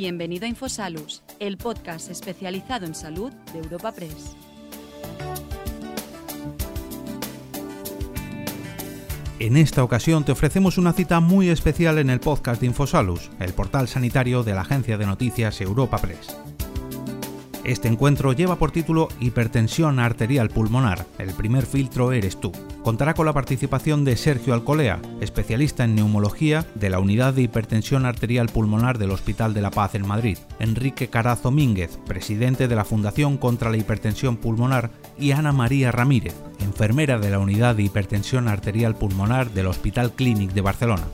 Bienvenido a Infosalus, el podcast especializado en salud de Europa Press. En esta ocasión te ofrecemos una cita muy especial en el podcast de Infosalus, el portal sanitario de la agencia de noticias Europa Press. Este encuentro lleva por título Hipertensión arterial pulmonar. El primer filtro eres tú. Contará con la participación de Sergio Alcolea, especialista en neumología de la Unidad de Hipertensión Arterial Pulmonar del Hospital de la Paz en Madrid, Enrique Carazo Mínguez, presidente de la Fundación contra la Hipertensión Pulmonar, y Ana María Ramírez, enfermera de la Unidad de Hipertensión Arterial Pulmonar del Hospital Clínic de Barcelona.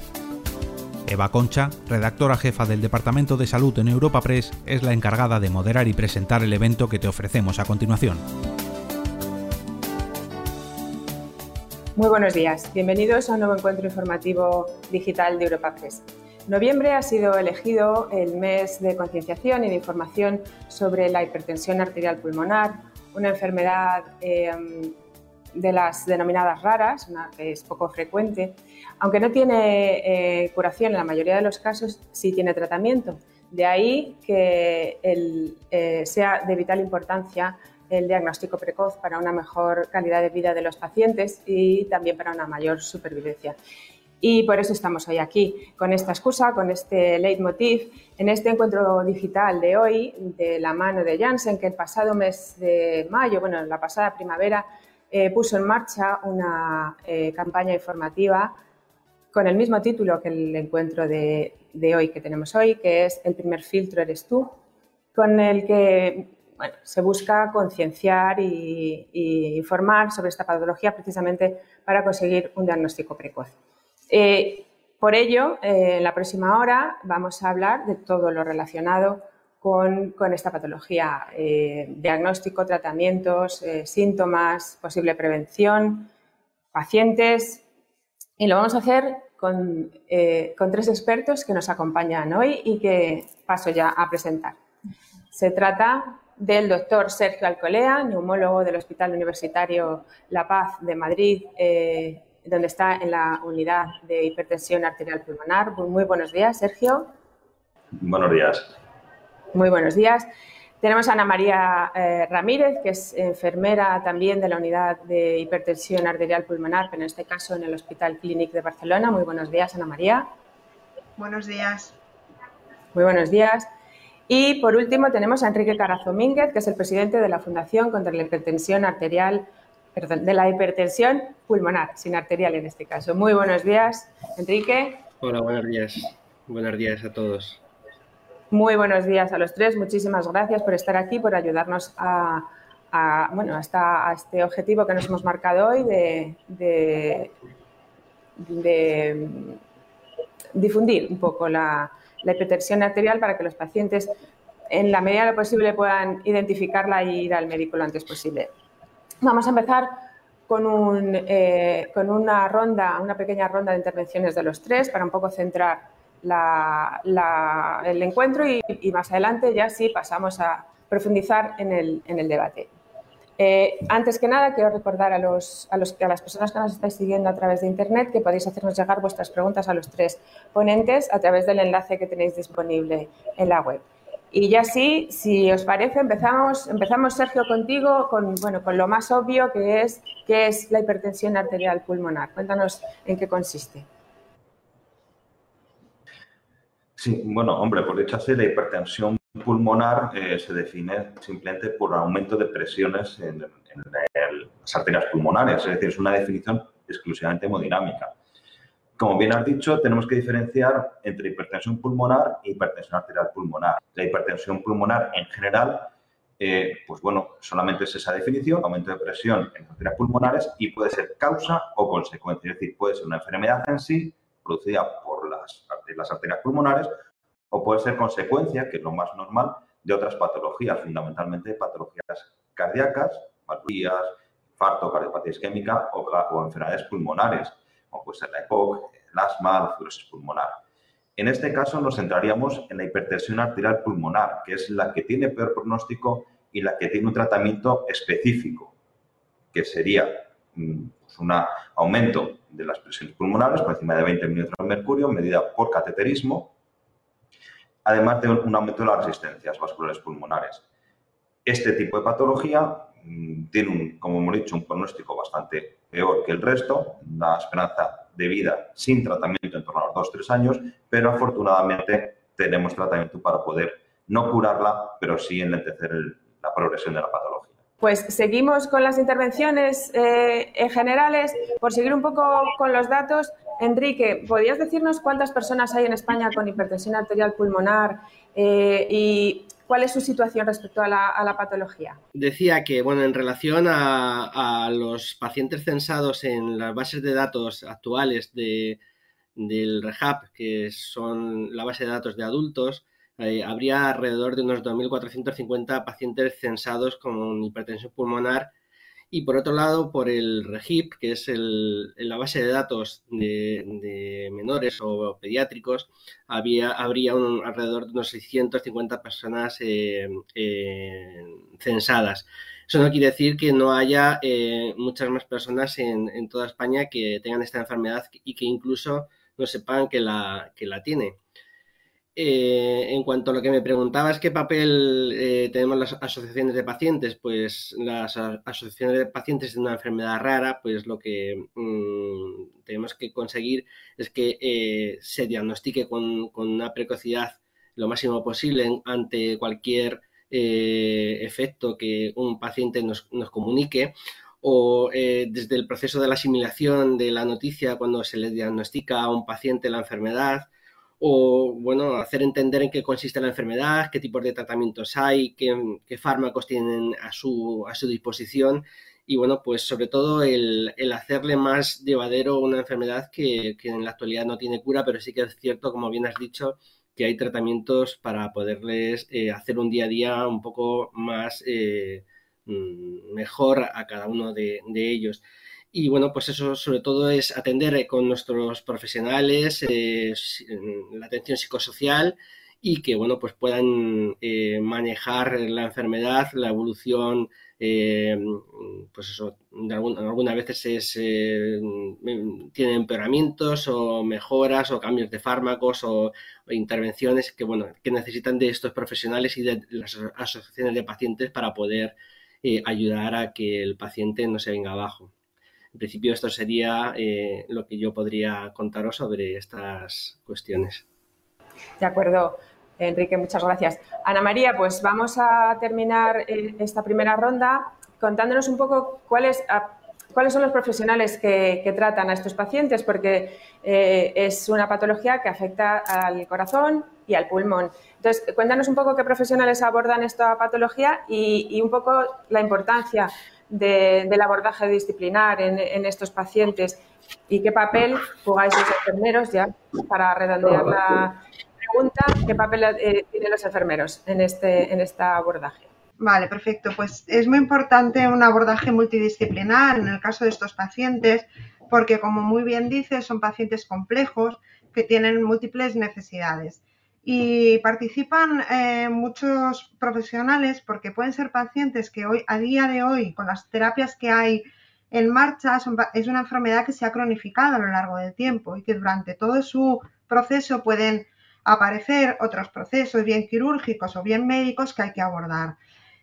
Eva Concha, redactora jefa del Departamento de Salud en Europa Press, es la encargada de moderar y presentar el evento que te ofrecemos a continuación. Muy buenos días, bienvenidos a un nuevo encuentro informativo digital de Europa Press. Noviembre ha sido elegido el mes de concienciación y de información sobre la hipertensión arterial pulmonar, una enfermedad eh, de las denominadas raras, una que es poco frecuente, aunque no tiene eh, curación en la mayoría de los casos, sí tiene tratamiento. De ahí que eh, sea de vital importancia el diagnóstico precoz para una mejor calidad de vida de los pacientes y también para una mayor supervivencia. Y por eso estamos hoy aquí, con esta excusa, con este leitmotiv, en este encuentro digital de hoy, de la mano de Janssen, que el pasado mes de mayo, bueno, la pasada primavera, eh, puso en marcha una campaña informativa con el mismo título que el encuentro de, hoy que tenemos hoy, que es El primer filtro eres tú, con el que se busca concienciar y, informar sobre esta patología precisamente para conseguir un diagnóstico precoz. Eh, por ello, eh, en la próxima hora vamos a hablar de todo lo relacionado con, esta patología, eh, diagnóstico, tratamientos, síntomas, posible prevención, pacientes, y lo vamos a hacer eh, con, tres expertos que nos acompañan hoy y que paso ya a presentar. Se trata del doctor Sergio Alcolea, neumólogo del Hospital Universitario La Paz de Madrid, eh, donde está en la unidad de hipertensión arterial pulmonar. Muy buenos días, Sergio. Buenos días. Muy buenos días. Tenemos a Ana María eh, Ramírez, que es enfermera también de la unidad de hipertensión arterial pulmonar, pero en este caso en el Hospital Clínic de Barcelona. Muy buenos días, Ana María. Buenos días. Muy buenos días. Y por último tenemos a Enrique Carazo Mínguez, que es el presidente de la Fundación contra la Hipertensión Arterial, perdón, de la hipertensión pulmonar, sin arterial en este caso. Muy buenos días, Enrique. Hola, buenos días. Buenos días a todos. Muy buenos días a los tres. Muchísimas gracias por estar aquí, por ayudarnos a, bueno, hasta a este objetivo que nos hemos marcado hoy de, difundir un poco la, hipertensión arterial para que los pacientes, en la medida de lo posible, puedan identificarla y ir al médico lo antes posible. Vamos a empezar con, un, eh, con una ronda, una pequeña ronda de intervenciones de los tres para un poco centrar el encuentro y, más adelante ya sí pasamos a profundizar en el, debate. Eh, antes que nada, quiero recordar a, los, a, los, a las personas que nos estáis siguiendo a través de Internet que podéis hacernos llegar vuestras preguntas a los tres ponentes a través del enlace que tenéis disponible en la web. Y ya sí, si os parece, empezamos, empezamos Sergio, contigo con, bueno, con lo más obvio que es, que es la hipertensión arterial pulmonar. Cuéntanos en qué consiste. Sí, bueno, hombre, por dicho así, la hipertensión pulmonar eh, se define simplemente por aumento de presiones en, las arterias pulmonares, es decir, es una definición exclusivamente hemodinámica. Como bien has dicho, tenemos que diferenciar entre hipertensión pulmonar e hipertensión arterial pulmonar. La hipertensión pulmonar en general, eh, pues bueno, solamente es esa definición, aumento de presión en las arterias pulmonares y puede ser causa o consecuencia, es decir, puede ser una enfermedad en sí producida por las, las arterias pulmonares o puede ser consecuencia, que es lo más normal, de otras patologías, fundamentalmente patologías cardíacas, patologías, infarto, cardiopatía isquémica o, enfermedades pulmonares, como puede ser la EPOC, el asma, la fibrosis pulmonar. En este caso nos centraríamos en la hipertensión arterial pulmonar, que es la que tiene peor pronóstico y la que tiene un tratamiento específico, que sería mm, pues, un aumento de las presiones pulmonares por encima de 20 milímetros de mercurio, medida por cateterismo, además de un aumento de las resistencias vasculares pulmonares. Este tipo de patología mm, tiene, un, como hemos dicho, un pronóstico bastante peor que el resto, una esperanza de vida sin tratamiento en torno a los 2-3 años, pero afortunadamente tenemos tratamiento para poder no curarla, pero sí enlentecer la progresión de la patología. Pues seguimos con las intervenciones eh, generales. Por seguir un poco con los datos, Enrique, ¿podrías decirnos cuántas personas hay en España con hipertensión arterial pulmonar eh, y cuál es su situación respecto a la, patología? Decía que, bueno, en relación a, los pacientes censados en las bases de datos actuales de, del REHAB, que son la base de datos de adultos, eh, habría alrededor de unos 2.450 pacientes censados con hipertensión pulmonar y por otro lado, por el REGIP, que es la base de datos de, menores o pediátricos, había, habría alrededor de unos 650 personas eh, censadas. Eso no quiere decir que no haya eh, muchas más personas en, toda España que tengan esta enfermedad y que incluso no sepan que la, que la tiene. Eh, en cuanto a lo que me preguntabas, ¿qué papel eh, tenemos las asociaciones de pacientes? Pues las asociaciones de pacientes de una enfermedad rara, pues lo que mm, tenemos que conseguir es que eh, se diagnostique con, una precocidad lo máximo posible ante cualquier efecto que un paciente nos, nos comunique o desde el proceso de la asimilación de la noticia cuando se le diagnostica a un paciente la enfermedad, o bueno, hacer entender en qué consiste la enfermedad, qué tipos de tratamientos hay, qué, fármacos tienen a su, a su disposición y bueno, pues sobre todo el, hacerle más llevadero una enfermedad que, en la actualidad no tiene cura, pero sí que es cierto, como bien has dicho, que hay tratamientos para poderles eh, hacer un día a día un poco más eh, mm, mejor a cada uno de ellos. Y bueno, pues eso sobre todo es atender eh, con nuestros profesionales eh, la atención psicosocial y que bueno, pues puedan eh, manejar la enfermedad, la evolución, pues eso, algunas veces es, tienen empeoramientos o mejoras o cambios de fármacos o, o, intervenciones que bueno, que necesitan de estos profesionales y de las asociaciones de pacientes para poder ayudar a que el paciente no se venga abajo. En principio esto sería eh, lo que yo podría contaros sobre estas cuestiones. De acuerdo, Enrique, muchas gracias. Ana María, pues vamos a terminar eh, esta primera ronda contándonos un poco cuáles, cuáles son los profesionales que, tratan a estos pacientes, porque eh, es una patología que afecta al corazón y al pulmón. Entonces, cuéntanos un poco qué profesionales abordan esta patología y un poco la importancia del abordaje disciplinar en, estos pacientes y qué papel jugáis los enfermeros, ya para redondear la pregunta, qué papel eh, tienen los enfermeros en este, en este abordaje. Vale, perfecto. Pues es muy importante un abordaje multidisciplinar en el caso de estos pacientes, porque como muy bien dices, son pacientes complejos que tienen múltiples necesidades y participan eh, muchos profesionales porque pueden ser pacientes que hoy, a día de hoy, con las terapias que hay en marcha, es una enfermedad que se ha cronificado a lo largo del tiempo y que durante todo su proceso pueden aparecer otros procesos, bien quirúrgicos o bien médicos, que hay que abordar.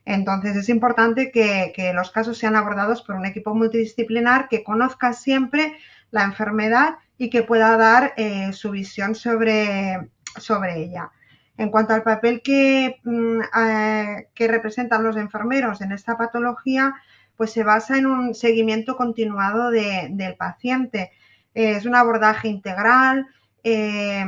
Entonces es importante que, los casos sean abordados por un equipo multidisciplinar que conozca siempre la enfermedad y que pueda dar eh, su visión sobre, sobre ella. En cuanto al papel que, mm, eh, que, representan los enfermeros en esta patología, pues se basa en un seguimiento continuado del paciente. es un abordaje integral, eh,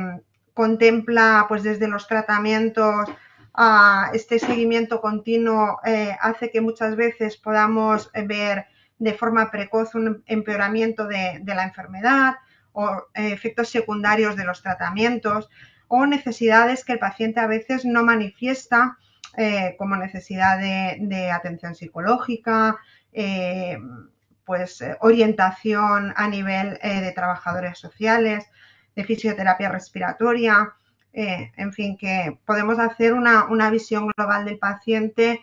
contempla pues desde los tratamientos a este seguimiento continuo eh, hace que muchas veces podamos ver de forma precoz un empeoramiento de la enfermedad o efectos secundarios de los tratamientos o necesidades que el paciente a veces no manifiesta eh, como necesidad de, atención psicológica, eh, pues eh, orientación a nivel de trabajadores sociales, de fisioterapia respiratoria, en fin, que podemos hacer una, visión global del paciente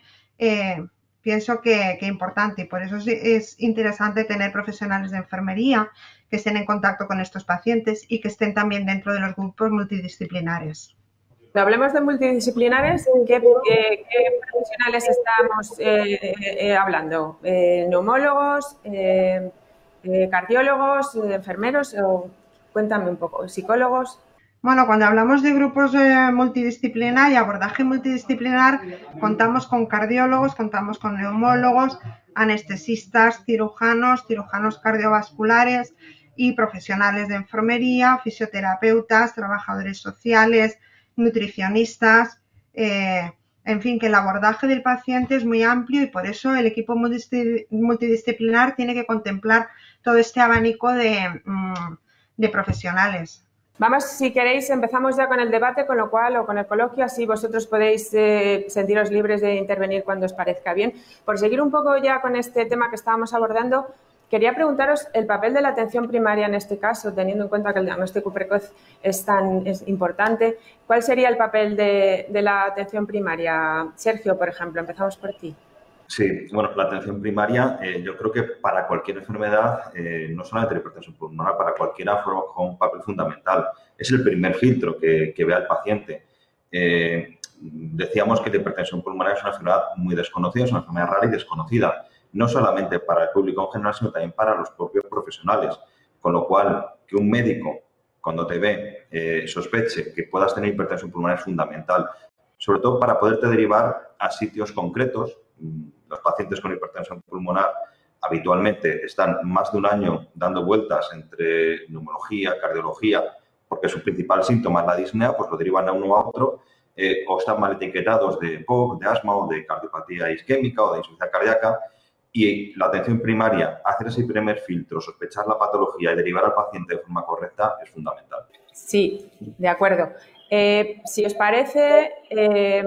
pienso que, es importante y por eso es, interesante tener profesionales de enfermería que estén en contacto con estos pacientes y que estén también dentro de los grupos multidisciplinares. hablemos de multidisciplinares, ¿qué, profesionales estamos eh, eh, hablando? ¿Neumólogos, cardiólogos, enfermeros? O, cuéntame un poco, ¿psicólogos? Bueno, cuando hablamos de grupos multidisciplinar y abordaje multidisciplinar, contamos con cardiólogos, contamos con neumólogos, anestesistas, cirujanos, cirujanos cardiovasculares y profesionales de enfermería, fisioterapeutas, trabajadores sociales, nutricionistas, eh, en fin, que el abordaje del paciente es muy amplio y por eso el equipo multidisciplinar tiene que contemplar todo este abanico de, mm, profesionales. Vamos, si queréis, empezamos ya con el debate, con lo cual, o con el coloquio, así vosotros podéis eh, sentiros libres de intervenir cuando os parezca bien. Por seguir un poco ya con este tema que estábamos abordando, Quería preguntaros el papel de la atención primaria en este caso, teniendo en cuenta que el diagnóstico precoz es tan importante. ¿Cuál sería el papel de, la atención primaria? Sergio, por ejemplo, empezamos por ti. Sí, bueno, la atención primaria, eh, yo creo que para cualquier enfermedad, eh, no solamente la hipertensión pulmonar, para cualquiera juega un papel fundamental. Es el primer filtro que, que ve al paciente. Eh, decíamos que la hipertensión pulmonar es una enfermedad muy desconocida, es una enfermedad rara y desconocida no solamente para el público en general, sino también para los propios profesionales. Con lo cual, que un médico, cuando te ve, sospeche que puedas tener hipertensión pulmonar es fundamental, sobre todo para poderte derivar a sitios concretos. Los pacientes con hipertensión pulmonar habitualmente están más de un año dando vueltas entre neumología, cardiología, porque su principal síntoma es la disnea, pues lo derivan a uno a otro, eh, o están mal etiquetados de POC, de asma o de cardiopatía isquémica o de insuficiencia cardíaca, y la atención primaria, hacer ese primer filtro, sospechar la patología y derivar al paciente de forma correcta es fundamental. Sí, de acuerdo. Eh, si os parece, eh,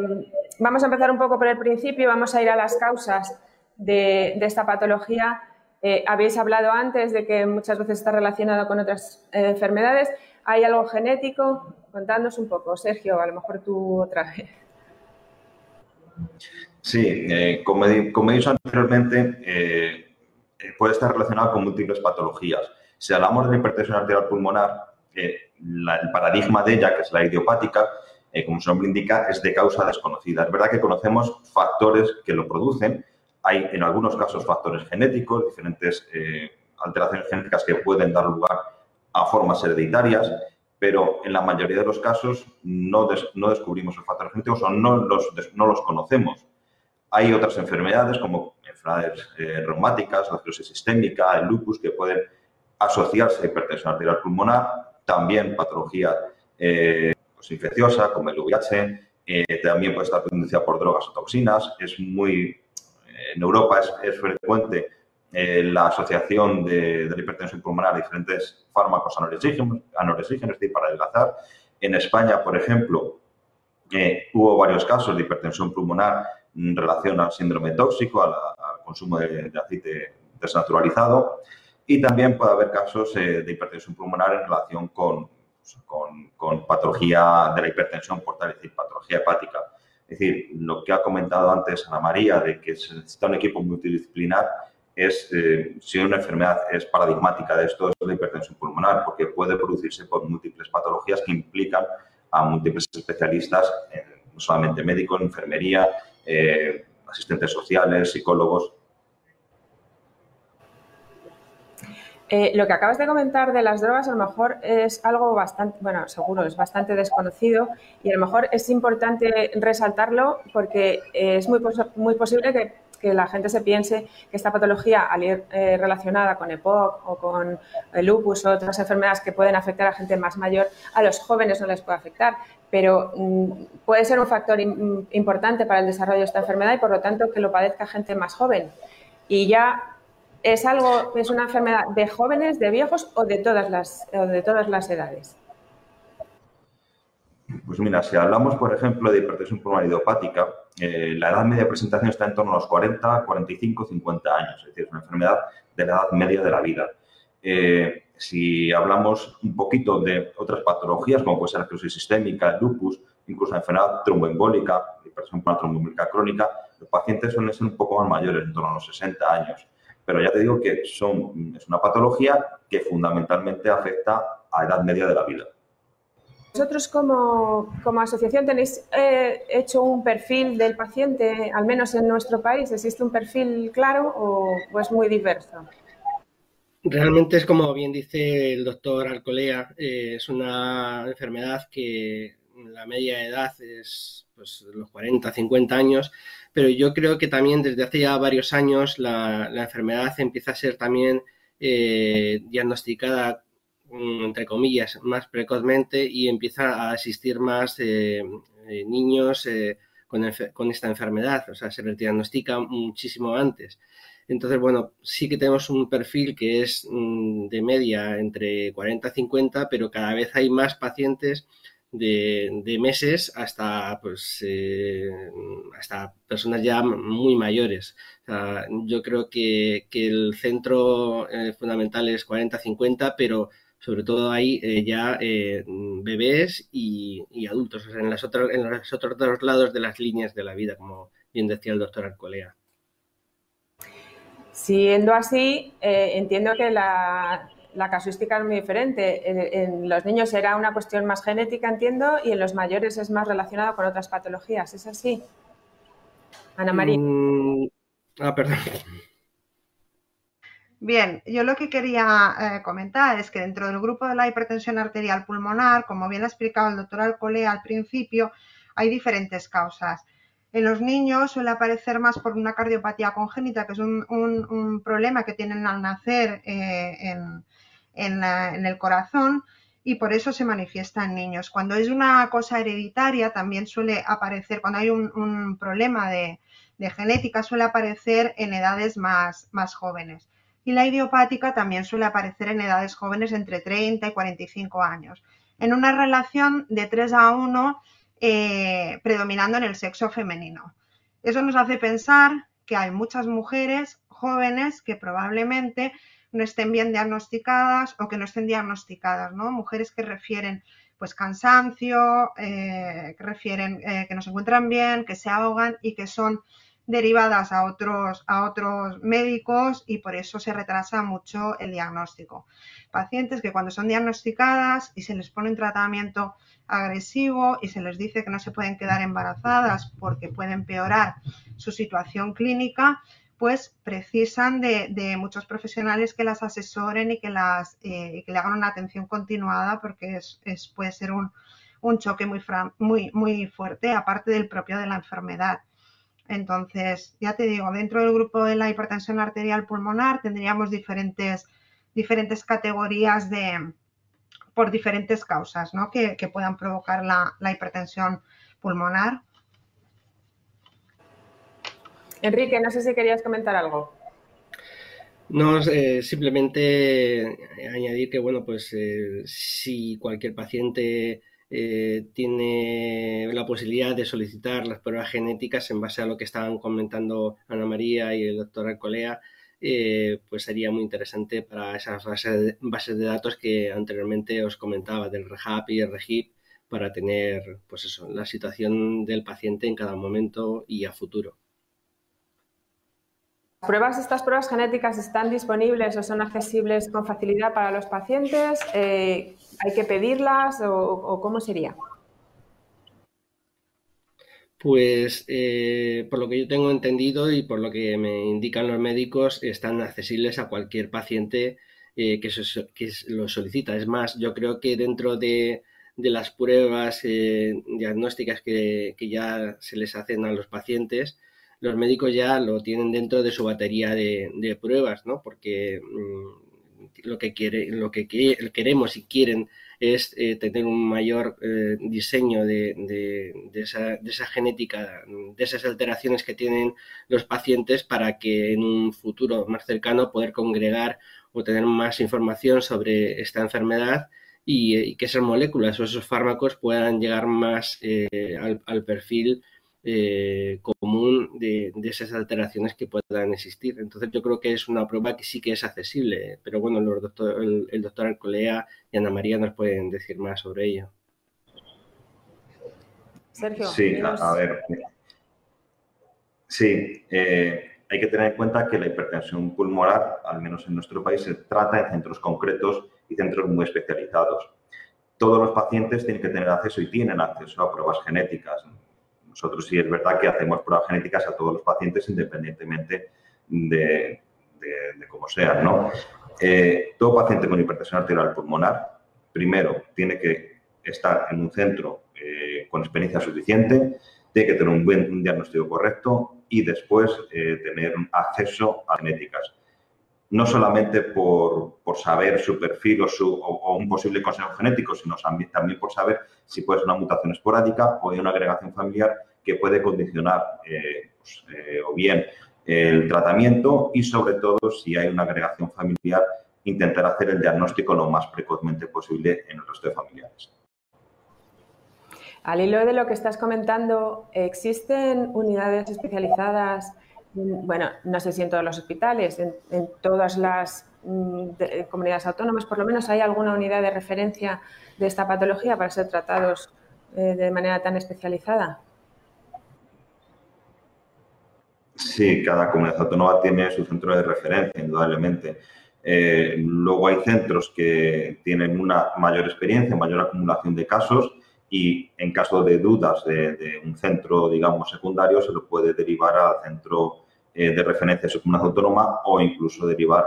vamos a empezar un poco por el principio, vamos a ir a las causas de, esta patología. Eh, habéis hablado antes de que muchas veces está relacionado con otras enfermedades. ¿Hay algo genético? Contadnos un poco, Sergio, a lo mejor tú otra vez. Sí, eh, como, he, dicho anteriormente, eh, eh, puede estar relacionado con múltiples patologías. Si hablamos de hipertensión arterial pulmonar, el paradigma de ella, que es la idiopática, como su nombre indica, es de causa desconocida. Es verdad que conocemos factores que lo producen. Hay en algunos casos factores genéticos, diferentes alteraciones genéticas que pueden dar lugar a formas hereditarias, pero en la mayoría de los casos no, no descubrimos los factores genéticos o no los, no los conocemos. Hay otras enfermedades como enfermedades eh, reumáticas, la esclerosis sistémica, el lupus, que pueden asociarse a hipertensión arterial pulmonar, también patología eh, pues, infecciosa como el VIH, eh, también puede estar conducida por drogas o toxinas. Es muy, en Europa es, frecuente la asociación de, la hipertensión pulmonar a diferentes fármacos anoresígenos, es decir, para adelgazar. En España, por ejemplo, hubo varios casos de hipertensión pulmonar en relación al síndrome tóxico, al, consumo de, aceite desnaturalizado y también puede haber casos eh, de hipertensión pulmonar en relación con, con, patología de la hipertensión portal, es decir, patología hepática. Es decir, lo que ha comentado antes Ana María de que se necesita un equipo multidisciplinar es, eh, si una enfermedad es paradigmática de esto, es la hipertensión pulmonar, porque puede producirse por múltiples patologías que implican a múltiples especialistas, no solamente médicos, enfermería, eh, asistentes sociales, psicólogos. Eh, lo que acabas de comentar de las drogas a lo mejor es algo bastante, bueno, seguro, es bastante desconocido y a lo mejor es importante resaltarlo porque es muy, muy posible que, la gente se piense que esta patología, al ir eh, relacionada con EPOC o con el lupus o otras enfermedades que pueden afectar a gente más mayor, a los jóvenes no les puede afectar pero mm, puede ser un factor importante para el desarrollo de esta enfermedad y por lo tanto que lo padezca gente más joven. Y ya es algo, es una enfermedad de jóvenes, de viejos o de todas las, de todas las edades. Pues mira, si hablamos, por ejemplo, de hipertensión pulmonar idiopática, eh, la edad media de presentación está en torno a los 40, 45, 50 años. Es decir, es una enfermedad de la edad media de la vida. Eh, si hablamos un poquito de otras patologías, como puede ser la esclerosis sistémica, el lupus, incluso la enfermedad tromboembólica, hipertensión por tromboembólica crónica, los pacientes suelen ser un poco más mayores, en torno a los 60 años. Pero ya te digo que son, es una patología que fundamentalmente afecta a edad media de la vida. vosotros como, asociación tenéis eh, hecho un perfil del paciente, al menos en nuestro país, ¿existe un perfil claro o, es muy diverso? Realmente es como bien dice el doctor Alcolea, eh, es una enfermedad que la media de edad es pues, los 40, 50 años, pero yo creo que también desde hace ya varios años la, enfermedad empieza a ser también eh, diagnosticada Mm, entre comillas, más precozmente y empieza a asistir más eh, eh, niños eh, con, esta enfermedad, o sea, se le diagnostica muchísimo antes. Entonces, bueno, sí que tenemos un perfil que es mm, de media entre 40 y 50, pero cada vez hay más pacientes de, meses hasta, pues, hasta personas ya muy mayores. yo creo que, que el centro fundamental es 40-50, pero sobre todo hay eh, ya eh, bebés y, adultos, o sea, en, las en los otros dos lados de las líneas de la vida, como bien decía el doctor Arcolea. Siendo así, eh, entiendo que la, casuística es muy diferente. En, los niños era una cuestión más genética, entiendo, y en los mayores es más relacionado con otras patologías. ¿Es así? Ana María. Mm, ah, perdón. Bien, yo lo que quería eh, comentar es que dentro del grupo de la hipertensión arterial pulmonar, como bien ha explicado el doctor Alcolea al principio, hay diferentes causas. En los niños suele aparecer más por una cardiopatía congénita, que es un, problema que tienen al nacer eh, en, el corazón y por eso se manifiesta en niños. Cuando es una cosa hereditaria, también suele aparecer, cuando hay un, problema de, genética, suele aparecer en edades más jóvenes y la idiopática también suele aparecer en edades jóvenes entre 30 y 45 años, en una relación de 3 a 1 eh, predominando en el sexo femenino. Eso nos hace pensar que hay muchas mujeres jóvenes que probablemente no estén bien diagnosticadas o que no estén diagnosticadas, ¿no? Mujeres que refieren pues cansancio, eh, que refieren eh, que no se encuentran bien, que se ahogan y que son derivadas a otros, a otros médicos y por eso se retrasa mucho el diagnóstico. Pacientes que cuando son diagnosticadas y se les pone un tratamiento agresivo y se les dice que no se pueden quedar embarazadas porque puede empeorar su situación clínica, pues precisan de, muchos profesionales que las asesoren y que, las, eh, que le hagan una atención continuada porque es, puede ser un, un choque muy, muy, muy fuerte, aparte del propio de la enfermedad. Entonces, ya te digo, dentro del grupo de la hipertensión arterial pulmonar tendríamos diferentes, diferentes categorías de, por diferentes causas ¿no? que, puedan provocar la, hipertensión pulmonar. Enrique, no sé si querías comentar algo. No, eh, simplemente añadir que, bueno, pues eh, si cualquier paciente eh, tiene la posibilidad de solicitar las pruebas genéticas en base a lo que estaban comentando Ana María y el doctor Alcolea, eh, pues sería muy interesante para esas bases de, datos que anteriormente os comentaba, del REHAP y el REGIP, para tener pues eso, la situación del paciente en cada momento y a futuro pruebas, estas pruebas genéticas están disponibles o son accesibles con facilidad para los pacientes? Eh, ¿Hay que pedirlas o, cómo sería? Pues eh, por lo que yo tengo entendido y por lo que me indican los médicos, están accesibles a cualquier paciente eh, que, lo solicita. Es más, yo creo que dentro de, las pruebas diagnósticas que, ya se les hacen a los pacientes, los médicos ya lo tienen dentro de su batería de, pruebas, ¿no? Porque mm, lo que quiere, lo que queremos y quieren es eh, tener un mayor eh, diseño de, esa, genética, de esas alteraciones que tienen los pacientes para que en un futuro más cercano poder congregar o tener más información sobre esta enfermedad y, que esas moléculas o esos fármacos puedan llegar más eh, al perfil eh, común de, esas alteraciones que puedan existir. Entonces yo creo que es una prueba que sí que es accesible, pero bueno, el, doctor Alcolea y Ana María nos pueden decir más sobre ello. Sergio. Sí, a, ver. Sí, eh, hay que tener en cuenta que la hipertensión pulmonar, al menos en nuestro país, se trata en centros concretos y centros muy especializados. todos los pacientes tienen que tener acceso y tienen acceso a pruebas genéticas. Nosotros sí es verdad que hacemos pruebas genéticas a todos los pacientes independientemente de, cómo sean. ¿no? Eh, todo paciente con hipertensión arterial pulmonar, primero, tiene que estar en un centro eh, con experiencia suficiente, tiene que tener un buen diagnóstico correcto y después eh, tener acceso a genéticas no solamente por, saber su perfil o, su, o, un posible consejo genético, sino también por saber si puede ser una mutación esporádica o una agregación familiar que puede condicionar eh, pues, eh, o bien el tratamiento y sobre todo si hay una agregación familiar, intentar hacer el diagnóstico lo más precozmente posible en el resto de familiares. Al hilo de lo que estás comentando, ¿existen unidades especializadas bueno, no sé si en todos los hospitales, en, todas las mm, comunidades autónomas, por lo menos hay alguna unidad de referencia de esta patología para ser tratados eh, de manera tan especializada. Sí, cada comunidad autónoma tiene su centro de referencia, indudablemente. Eh, luego hay centros que tienen una mayor experiencia, mayor acumulación de casos y en caso de dudas de, de un centro, digamos, secundario, se lo puede derivar al centro eh, de referencia de su comunidad autónoma o incluso derivar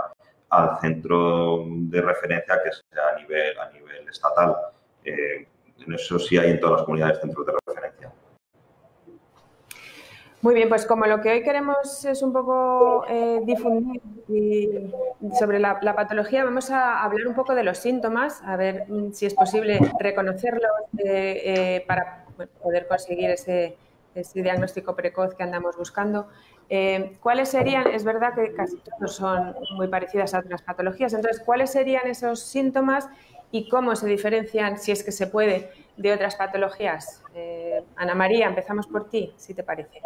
al centro de referencia que sea a nivel, a nivel estatal. Eh, en eso sí hay en todas las comunidades centros de referencia. Muy bien, pues como lo que hoy queremos es un poco eh, difundir sobre la, patología, vamos a hablar un poco de los síntomas, a ver mm, si es posible reconocerlos para poder conseguir ese, ese diagnóstico precoz que andamos buscando. Eh, ¿Cuáles serían, es verdad que casi todos son muy parecidas a otras patologías, entonces, ¿cuáles serían esos síntomas y cómo se diferencian, si es que se puede, de otras patologías? Eh, Ana María, empezamos por ti, si te parece.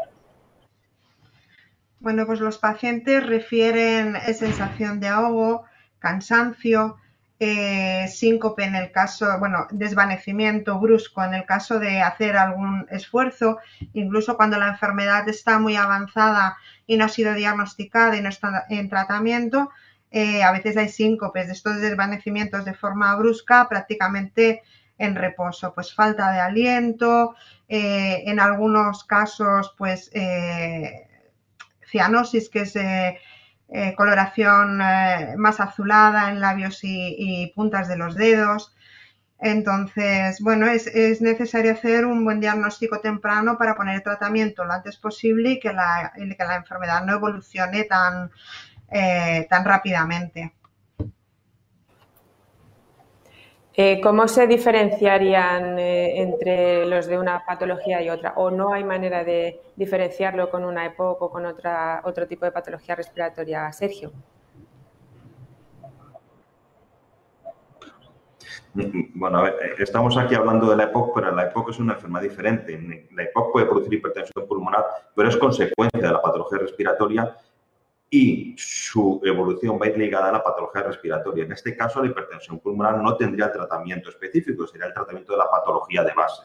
Bueno, pues los pacientes refieren sensación de ahogo, cansancio, eh, síncope en el caso, bueno, desvanecimiento brusco en el caso de hacer algún esfuerzo, incluso cuando la enfermedad está muy avanzada y no ha sido diagnosticada y no está en tratamiento, eh, a veces hay síncopes de estos desvanecimientos de forma brusca prácticamente en reposo, pues falta de aliento, eh, en algunos casos pues cianosis que es eh, coloración eh, más azulada en labios y, puntas de los dedos. Entonces, bueno, es, necesario hacer un buen diagnóstico temprano para poner el tratamiento lo antes posible y que la, que la enfermedad no evolucione tan, eh, tan rápidamente. Eh, ¿Cómo se diferenciarían eh, entre los de una patología y otra? ¿O no hay manera de diferenciarlo con una EPOC o con otra, otro tipo de patología respiratoria, Sergio? Bueno, a ver, eh, estamos aquí hablando de la EPOC, pero la EPOC es una enfermedad diferente. La EPOC puede producir hipertensión pulmonar, pero es consecuencia de la patología respiratoria y su evolución va a ir ligada a la patología respiratoria. En este caso, la hipertensión pulmonar no tendría tratamiento específico, sería el tratamiento de la patología de base.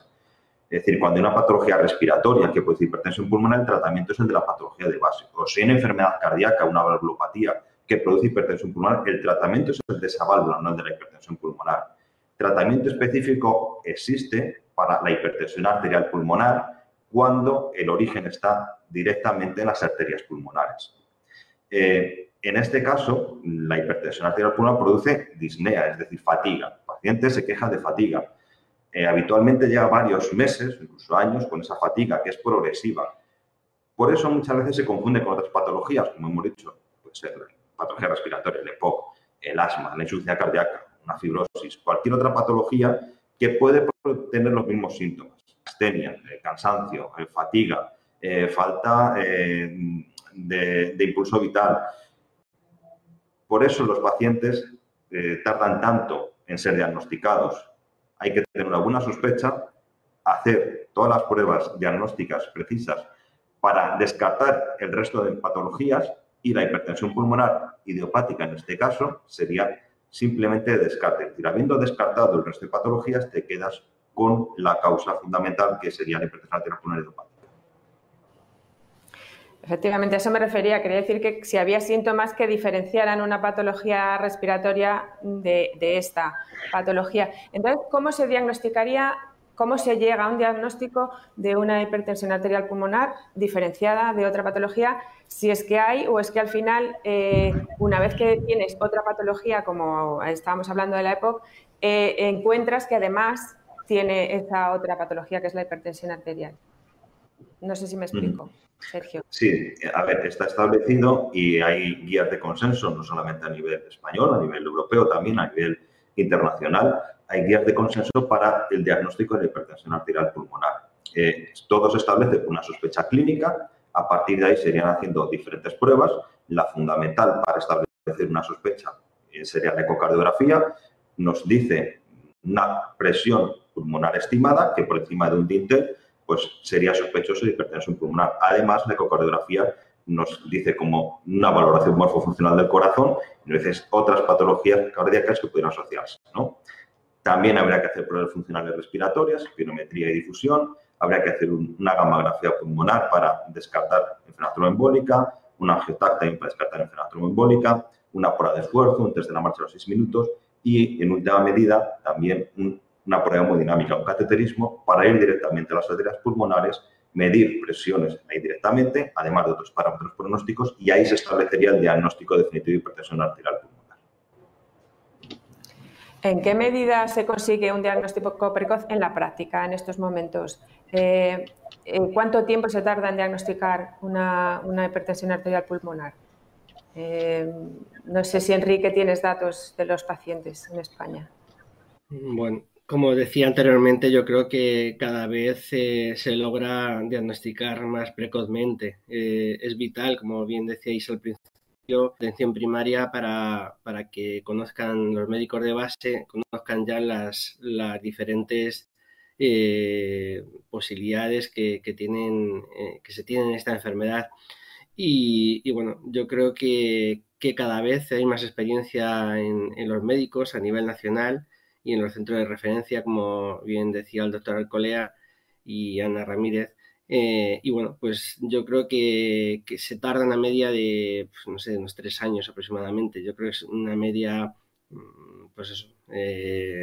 Es decir, cuando hay una patología respiratoria que puede ser hipertensión pulmonar, el tratamiento es el de la patología de base. O si hay una enfermedad cardíaca, una valvulopatía que produce hipertensión pulmonar, el tratamiento es el de esa válvula, no el de la hipertensión pulmonar. Tratamiento específico existe para la hipertensión arterial pulmonar cuando el origen está directamente en las arterias pulmonares. Eh, en este caso, la hipertensión arterial pulmonar produce disnea, es decir, fatiga. El paciente se queja de fatiga. Eh, habitualmente lleva varios meses, incluso años, con esa fatiga que es progresiva. Por eso muchas veces se confunde con otras patologías, como hemos dicho, puede ser la patología respiratoria, el EPOC, el asma, la insuficiencia cardíaca, una fibrosis, cualquier otra patología que puede tener los mismos síntomas. Astenia, eh, cansancio, fatiga, falta de, impulso vital. Por eso los pacientes eh, tardan tanto en ser diagnosticados. Hay que tener una buena sospecha, hacer todas las pruebas diagnósticas precisas para descartar el resto de patologías y la hipertensión pulmonar idiopática en este caso sería simplemente descarte. Es decir, habiendo descartado el resto de patologías, te quedas con la causa fundamental que sería la hipertensión pulmonar idiopática. Efectivamente, a eso me refería. Quería decir que si había síntomas que diferenciaran una patología respiratoria de, esta patología. Entonces, ¿cómo se diagnosticaría, cómo se llega a un diagnóstico de una hipertensión arterial pulmonar diferenciada de otra patología? Si es que hay o es que al final, eh, una vez que tienes otra patología, como estábamos hablando de la EPOC, eh, encuentras que además tiene esa otra patología que es la hipertensión arterial. No sé si me explico. Sergio. Sí, a ver, está establecido y hay guías de consenso, no solamente a nivel español, a nivel europeo, también a nivel internacional. Hay guías de consenso para el diagnóstico de hipertensión arterial pulmonar. Eh, todo se establece con una sospecha clínica. A partir de ahí serían haciendo diferentes pruebas. La fundamental para establecer una sospecha eh, sería la ecocardiografía. Nos dice una presión pulmonar estimada que por encima de un dintel pues sería sospechoso de hipertensión pulmonar. Además, la ecocardiografía nos dice como una valoración morfofuncional del corazón y nos dice otras patologías cardíacas que pudieran asociarse. ¿no? También habría que hacer pruebas funcionales respiratorias, pirometría y difusión. Habría que hacer una gamografía pulmonar para descartar enfermedad tromboembólica, una angiotacta para descartar enfermedad tromboembólica, una prueba de esfuerzo, un test de la marcha de los 6 minutos y, en última medida, también un una prueba hemodinámica, un cateterismo, para ir directamente a las arterias pulmonares, medir presiones ahí directamente, además de otros parámetros pronósticos, y ahí se establecería el diagnóstico definitivo de hipertensión arterial pulmonar. ¿En qué medida se consigue un diagnóstico precoz en la práctica en estos momentos? Eh, ¿Cuánto tiempo se tarda en diagnosticar una, hipertensión arterial pulmonar? Eh, no sé si Enrique tienes datos de los pacientes en España. Bueno, como decía anteriormente, yo creo que cada vez eh, se logra diagnosticar más precozmente. Eh, es vital, como bien decíais al principio, atención primaria para, que conozcan los médicos de base, conozcan ya las, las diferentes eh, posibilidades que, tienen, que se tienen en esta enfermedad. Y, bueno, yo creo que, cada vez hay más experiencia en, en los médicos a nivel nacional y en los centros de referencia, como bien decía el doctor Alcolea y Ana Ramírez. Eh, y bueno, pues yo creo que, se tarda una media de, pues, no sé, unos tres años aproximadamente. Yo creo que es una media, mm, pues eso, eh,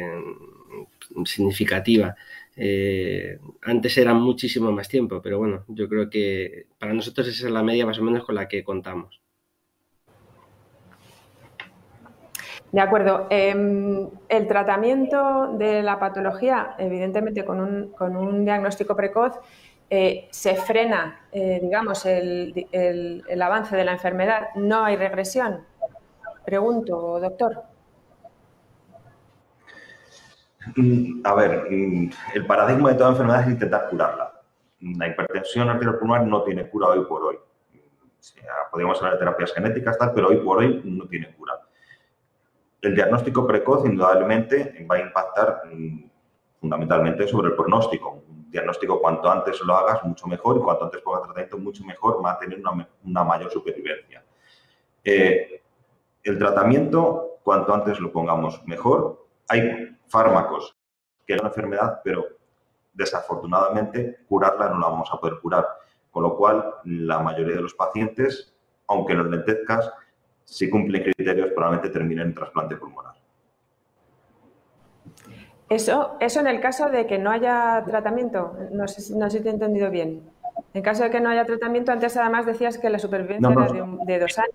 significativa. Eh, antes era muchísimo más tiempo, pero bueno, yo creo que para nosotros esa es la media más o menos con la que contamos. De acuerdo. Em, el tratamiento de la patología, evidentemente con un, diagnóstico precoz, eh, se frena, eh, digamos, el, avance de la enfermedad. No hay regresión. Pregunto, doctor. Mm, a ver, mm, el paradigma de toda enfermedad es intentar curarla. La hipertensión arterial pulmonar no tiene cura hoy por hoy. podríamos hablar de terapias genéticas, tal, pero hoy por hoy no tiene cura el diagnóstico precoz indudablemente va a impactar mm, fundamentalmente sobre el pronóstico. Un diagnóstico cuanto antes lo hagas, mucho mejor, y cuanto antes ponga tratamiento, mucho mejor, va a tener una, mayor supervivencia. Eh, el tratamiento, cuanto antes lo pongamos mejor. Hay fármacos que es una enfermedad, pero desafortunadamente curarla no la vamos a poder curar. Con lo cual, la mayoría de los pacientes, aunque los lentezcas, si cumplen criterios, probablemente terminen en trasplante pulmonar. Eso, eso en el caso de que no haya tratamiento, no sé, si te he entendido bien. En caso de que no haya tratamiento, antes además decías que la supervivencia era de, dos años.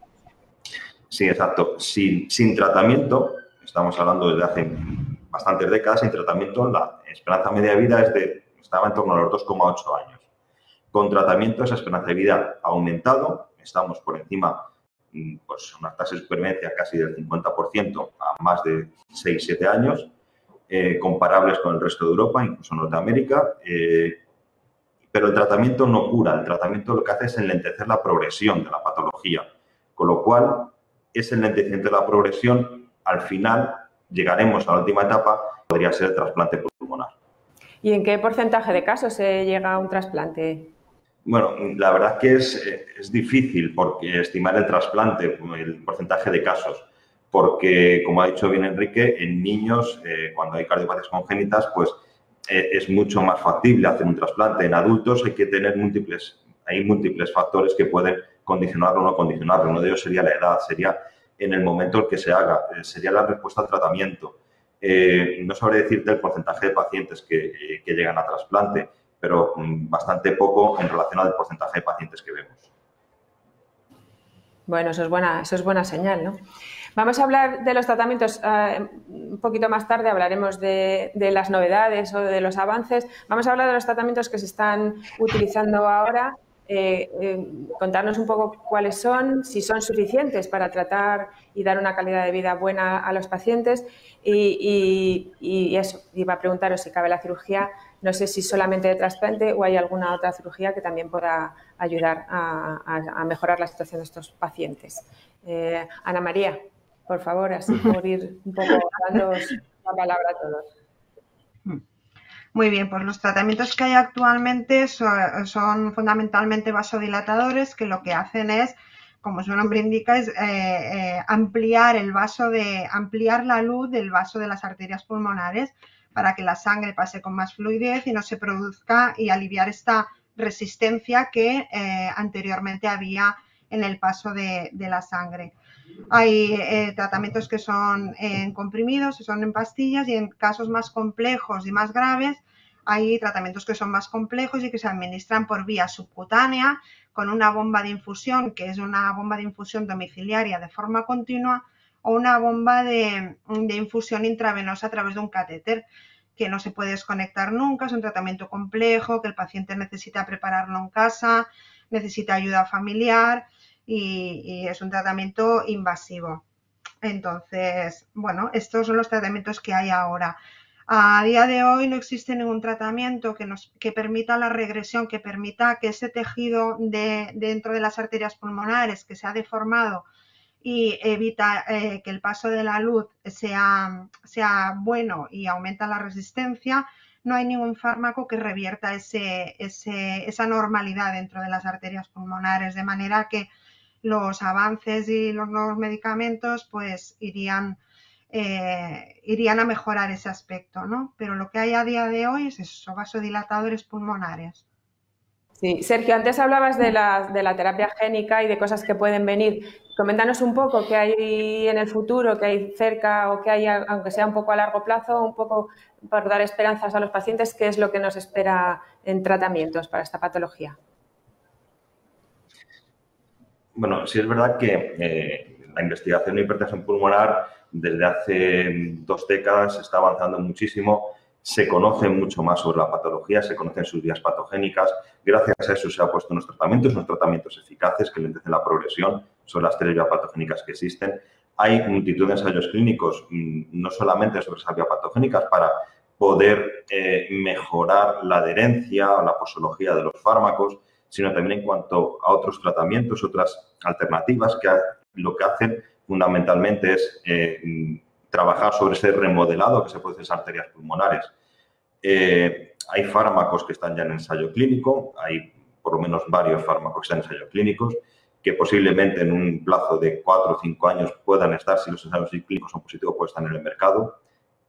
Sí, exacto. Sin, sin tratamiento, estamos hablando desde hace bastantes décadas, sin tratamiento la esperanza media de vida es de, estaba en torno a los 2,8 años. Con tratamiento esa esperanza de vida ha aumentado, estamos por encima pues una tasa de supervivencia casi del 50% a más de 6-7 años, eh, comparables con el resto de Europa, incluso Norteamérica. Eh, pero el tratamiento no cura, el tratamiento lo que hace es enlentecer la progresión de la patología, con lo cual ese enlentecimiento de la progresión, al final llegaremos a la última etapa, podría ser el trasplante pulmonar. ¿Y en qué porcentaje de casos se llega a un trasplante? Bueno, la verdad que es, difícil porque estimar el trasplante, el porcentaje de casos, porque, como ha dicho bien Enrique, en niños, eh, cuando hay cardiopatías congénitas, pues eh, es mucho más factible hacer un trasplante. En adultos hay que tener múltiples, hay múltiples factores que pueden condicionarlo o no condicionarlo. Uno de ellos sería la edad, sería en el momento en que se haga, eh, sería la respuesta al tratamiento. Eh, no sabré decirte el porcentaje de pacientes que, que llegan a trasplante, pero bastante poco en relación al porcentaje de pacientes que vemos. Bueno, eso es buena, eso es buena señal, ¿no? Vamos a hablar de los tratamientos eh, un poquito más tarde, hablaremos de, las novedades o de los avances. Vamos a hablar de los tratamientos que se están utilizando ahora, eh, eh, contarnos un poco cuáles son, si son suficientes para tratar y dar una calidad de vida buena a los pacientes. Y, y eso, iba a preguntaros si cabe la cirugía no sé si solamente de trasplante o hay alguna otra cirugía que también pueda ayudar a, mejorar la situación de estos pacientes. Eh, Ana María, por favor, así por ir un poco dando la palabra a todos. Muy bien, pues los tratamientos que hay actualmente son, fundamentalmente vasodilatadores que lo que hacen es, como su nombre indica, es eh, eh, ampliar el vaso de, ampliar la luz del vaso de las arterias pulmonares para que la sangre pase con más fluidez y no se produzca y aliviar esta resistencia que eh, anteriormente había en el paso de, la sangre. Hay eh, tratamientos que son en comprimidos, que son en pastillas y en casos más complejos y más graves hay tratamientos que son más complejos y que se administran por vía subcutánea con una bomba de infusión, que es una bomba de infusión domiciliaria de forma continua, una bomba de, infusión intravenosa a través de un catéter que no se puede desconectar nunca, es un tratamiento complejo, que el paciente necesita prepararlo en casa, necesita ayuda familiar y, es un tratamiento invasivo. Entonces, bueno, estos son los tratamientos que hay ahora. A día de hoy no existe ningún tratamiento que, nos, que permita la regresión, que permita que ese tejido de, dentro de las arterias pulmonares que se ha deformado y evita eh, que el paso de la luz sea, sea, bueno y aumenta la resistencia, no hay ningún fármaco que revierta ese, esa normalidad dentro de las arterias pulmonares, de manera que los avances y los nuevos medicamentos pues irían, eh, irían a mejorar ese aspecto, ¿no? Pero lo que hay a día de hoy es eso, vasodilatadores pulmonares. Sí, Sergio, antes hablabas de la, de la terapia génica y de cosas que pueden venir. Coméntanos un poco qué hay en el futuro, qué hay cerca o qué hay, aunque sea un poco a largo plazo, un poco para dar esperanzas a los pacientes, qué es lo que nos espera en tratamientos para esta patología. Bueno, sí es verdad que eh, la investigación de hipertensión pulmonar desde hace dos décadas está avanzando muchísimo se conoce mucho más sobre la patología, se conocen sus vías patogénicas. Gracias a eso se ha puesto unos tratamientos, unos tratamientos eficaces que lentecen la progresión sobre las tres vías patogénicas que existen. Hay multitud de ensayos clínicos, mm, no solamente sobre esas vías patogénicas, para poder eh, mejorar la adherencia o la posología de los fármacos, sino también en cuanto a otros tratamientos, otras alternativas que lo que hacen fundamentalmente es eh, trabajar sobre ese remodelado que se produce en esas arterias pulmonares. Eh, hay fármacos que están ya en ensayo clínico, hay por lo menos varios fármacos que están en ensayo clínicos, que posiblemente en un plazo de cuatro o cinco años puedan estar, si los ensayos clínicos son positivos, pueden estar en el mercado.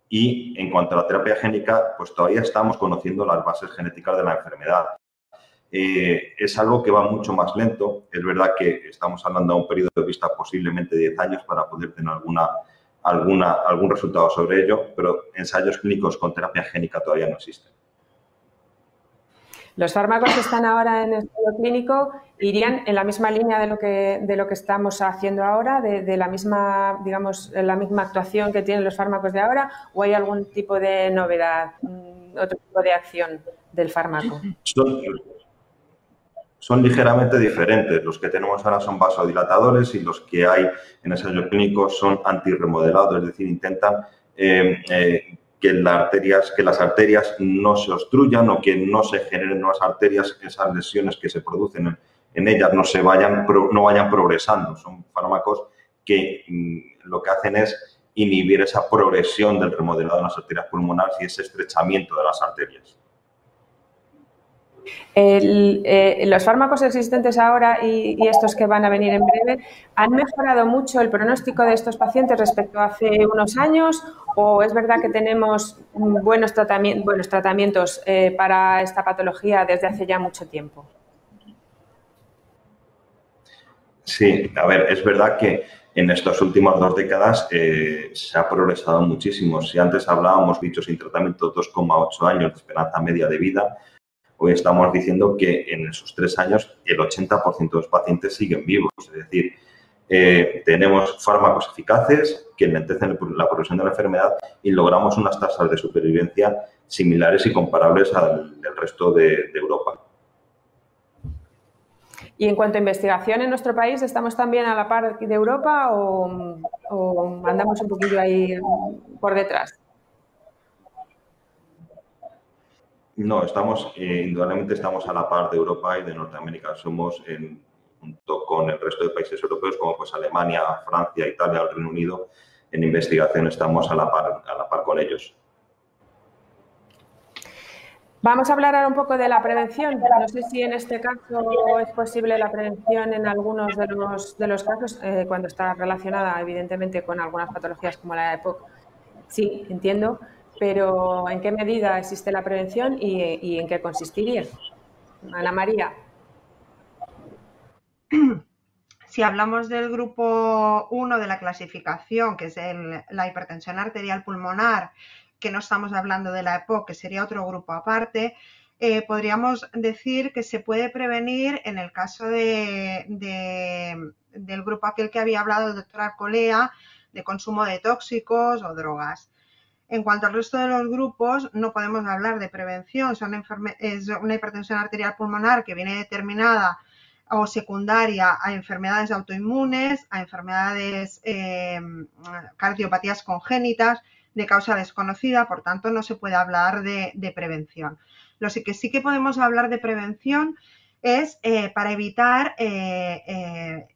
Y en cuanto a la terapia génica, pues todavía estamos conociendo las bases genéticas de la enfermedad. Eh, es algo que va mucho más lento. Es verdad que estamos hablando de un periodo de vista posiblemente de 10 años para poder tener alguna alguna, algún resultado sobre ello, pero ensayos clínicos con terapia génica todavía no existen. Los fármacos que están ahora en el estudio clínico irían en la misma línea de lo que, de lo que estamos haciendo ahora, de, la misma, digamos, la misma actuación que tienen los fármacos de ahora, o hay algún tipo de novedad, mm, otro tipo de acción del fármaco son ligeramente diferentes. Los que tenemos ahora son vasodilatadores y los que hay en ensayos clínicos son antirremodelados, es decir, intentan eh, eh, que, las arterias, que las arterias no se obstruyan o que no se generen nuevas arterias, esas lesiones que se producen en, ellas no, se vayan, no vayan progresando. Son fármacos que mm, lo que hacen es inhibir esa progresión del remodelado de las arterias pulmonares y ese estrechamiento de las arterias. Eh, los fármacos existentes ahora y, estos que van a venir en breve han mejorado mucho el pronóstico de estos pacientes respecto a hace unos años o es verdad que tenemos buenos, tratamientos, eh, para esta patología desde hace ya mucho tiempo. Sí, a ver, es verdad que en estas últimas dos décadas eh, se ha progresado muchísimo. Si antes hablábamos, dicho sin tratamiento, 2,8 años de esperanza media de vida, hoy estamos diciendo que en esos tres años el 80% de los pacientes siguen vivos. Es decir, eh, tenemos fármacos eficaces que enlentecen la progresión de la enfermedad y logramos unas tasas de supervivencia similares y comparables al del resto de Europa. Y en cuanto a investigación en nuestro país, ¿estamos también a la par de Europa o, andamos un poquillo ahí por detrás? No, estamos, eh, indudablemente estamos a la par de Europa y de Norteamérica. Somos, junto con el resto de países europeos, como pues Alemania, Francia, Italia, el Reino Unido, en investigación estamos a la par, a la par con ellos. Vamos a hablar ahora un poco de la prevención. No sé si en este caso es posible la prevención en algunos de los, de los casos, eh, cuando está relacionada evidentemente con algunas patologías como la EPOC. Sí, entiendo, pero ¿en qué medida existe la prevención y, en qué consistiría? Ana María. Si hablamos del grupo 1 de la clasificación, que es la hipertensión arterial pulmonar, que no estamos hablando de la EPOC, que sería otro grupo aparte, eh, podríamos decir que se puede prevenir en el caso de, del grupo aquel que había hablado el doctor Arcolea, de consumo de tóxicos o drogas. En cuanto al resto de los grupos, no podemos hablar de prevención. Es una hipertensión arterial pulmonar que viene determinada o secundaria a enfermedades autoinmunes, a enfermedades eh, cardiopatías congénitas, de causa desconocida, por tanto no se puede hablar de, prevención. Lo que sí que podemos hablar de prevención es eh, para evitar eh, eh,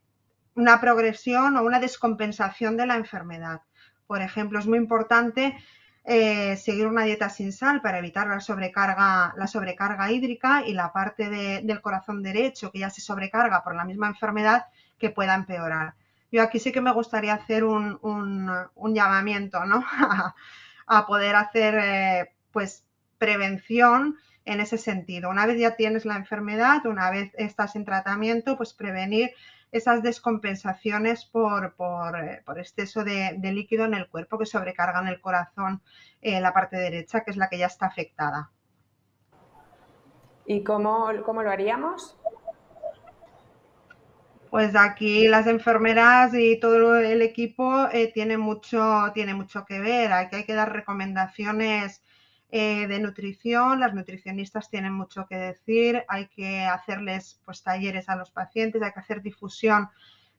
una progresión o una descompensación de la enfermedad. Por ejemplo, es muy importante seguir una dieta sin sal para evitar la sobrecarga, la sobrecarga hídrica y la parte del corazón derecho que ya se sobrecarga por la misma enfermedad que pueda empeorar. Yo aquí sí que me gustaría hacer un, llamamiento, ¿no? a, poder hacer, eh, pues, prevención en ese sentido. Una vez ya tienes la enfermedad, una vez estás en tratamiento, pues prevenir esas descompensaciones por, por, eh, exceso de, líquido en el cuerpo que sobrecargan el corazón en la parte derecha, que es la que ya está afectada. ¿Y cómo, cómo lo haríamos? pues aquí las enfermeras y todo el equipo eh, tiene, mucho, tiene mucho que ver. Aquí hay que dar recomendaciones eh, de nutrición, las nutricionistas tienen mucho que decir, hay que hacerles pues, talleres a los pacientes, hay que hacer difusión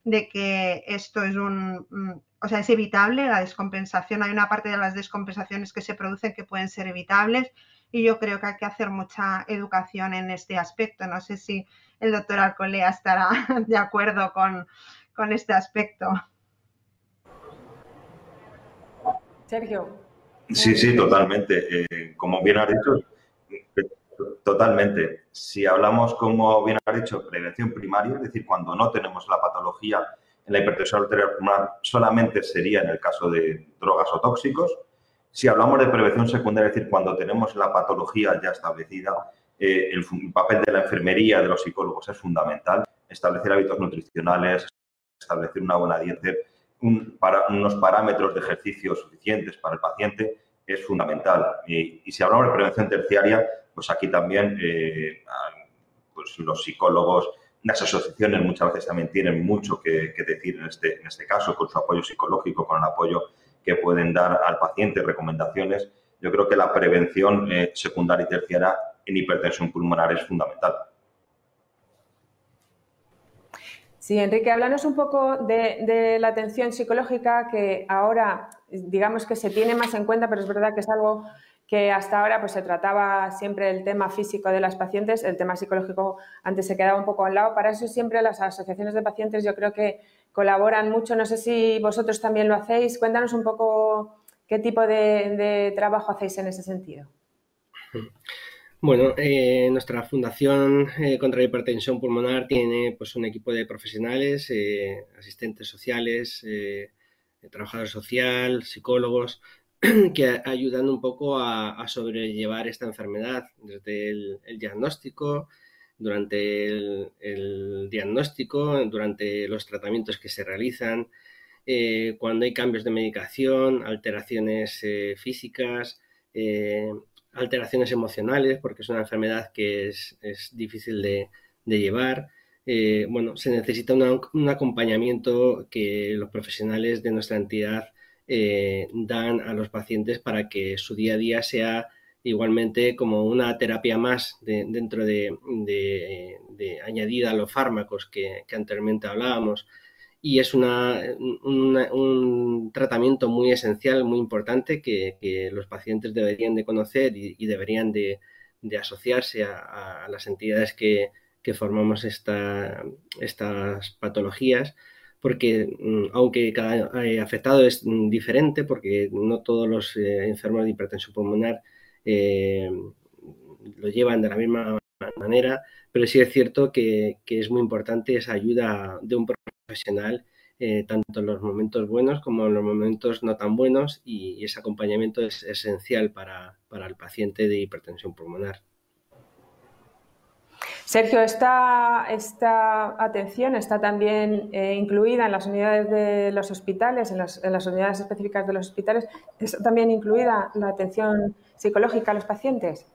de que esto es un, mm, o sea, es evitable, la descompensación, hay una parte de las descompensaciones que se producen que pueden ser evitables y yo creo que hay que hacer mucha educación en este aspecto. No sé si el doctor Alcolea estará de acuerdo con, este aspecto. Sergio. Sí, sí, totalmente. Eh, como bien has dicho, totalmente. Si hablamos, como bien has dicho, prevención primaria, es decir, cuando no tenemos la patología en la hipertensión arterial pulmonar, solamente sería en el caso de drogas o tóxicos. Si hablamos de prevención secundaria, es decir, cuando tenemos la patología ya establecida, eh, el, papel de la enfermería, de los psicólogos es fundamental. Establecer hábitos nutricionales, establecer una buena dieta, para, unos parámetros de ejercicio suficientes para el paciente es fundamental. Y, si hablamos de prevención terciaria, pues aquí también eh, pues los psicólogos, las asociaciones muchas veces también tienen mucho que, decir en este, en este caso, con su apoyo psicológico, con el apoyo que pueden dar al paciente, recomendaciones. Yo creo que la prevención eh, secundaria y terciaria en hipertensión pulmonar es fundamental. Sí, Enrique, háblanos un poco de, la atención psicológica que ahora, digamos que se tiene más en cuenta, pero es verdad que es algo que hasta ahora pues se trataba siempre el tema físico de las pacientes, el tema psicológico antes se quedaba un poco al lado. Para eso siempre las asociaciones de pacientes yo creo que colaboran mucho. No sé si vosotros también lo hacéis. Cuéntanos un poco qué tipo de, de trabajo hacéis en ese sentido. Bueno, eh, nuestra Fundación eh, contra la Hipertensión Pulmonar tiene pues, un equipo de profesionales, eh, asistentes sociales, trabajadores social, psicólogos, que ayudan un poco a, sobrellevar esta enfermedad, desde el, diagnóstico, durante el, diagnóstico, durante los tratamientos que se realizan, cuando hay cambios de medicación, alteraciones físicas, alteraciones emocionales, porque es una enfermedad que es, difícil de, llevar. bueno, se necesita un acompañamiento que los profesionales de nuestra entidad dan a los pacientes para que su día a día sea igualmente como una terapia más dentro de, añadida a los fármacos que, anteriormente hablábamos. Y es un tratamiento muy esencial, muy importante que, los pacientes deberían de conocer y, deberían de, asociarse a, las entidades que, formamos estas patologías porque mm, aunque cada eh, afectado es diferente, porque no todos los eh, enfermos de hipertensión pulmonar eh, lo llevan de la misma manera, pero sí es cierto que, es muy importante esa ayuda de un profesional, eh, tanto en los momentos buenos como en los momentos no tan buenos, y, ese acompañamiento es esencial para, el paciente de hipertensión pulmonar. Sergio, esta, esta, atención está también eh, incluida en las unidades de los hospitales, en, en, las unidades específicas de los hospitales. ¿Está también incluida la atención psicológica a los pacientes?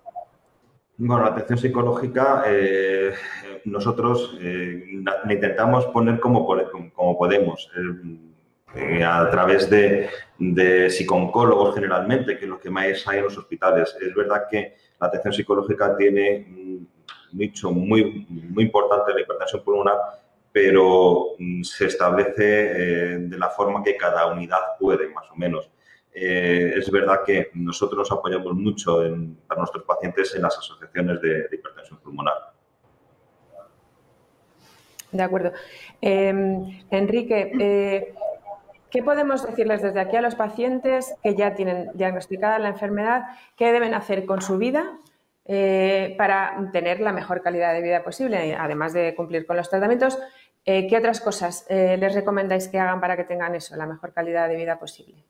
Bueno, la atención psicológica eh, nosotros eh, la intentamos poner como, podemos, eh, a través de, de psicólogos generalmente, que es lo que más hay en los hospitales. Es verdad que la atención psicológica tiene un nicho muy, muy importante en la hipertensión pulmonar, pero mm, se establece de la forma que cada unidad puede, más o menos. Eh, es verdad que nosotros nos apoyamos mucho en, para nuestros pacientes en las asociaciones de, hipertensión pulmonar. De acuerdo. Em, Enrique, eh, ¿qué podemos decirles desde aquí a los pacientes que ya tienen diagnosticada la enfermedad? ¿Qué deben hacer con su vida eh, para tener la mejor calidad de vida posible, además de cumplir con los tratamientos? ¿Qué otras cosas les recomendáis que hagan para que tengan eso, la mejor calidad de vida posible?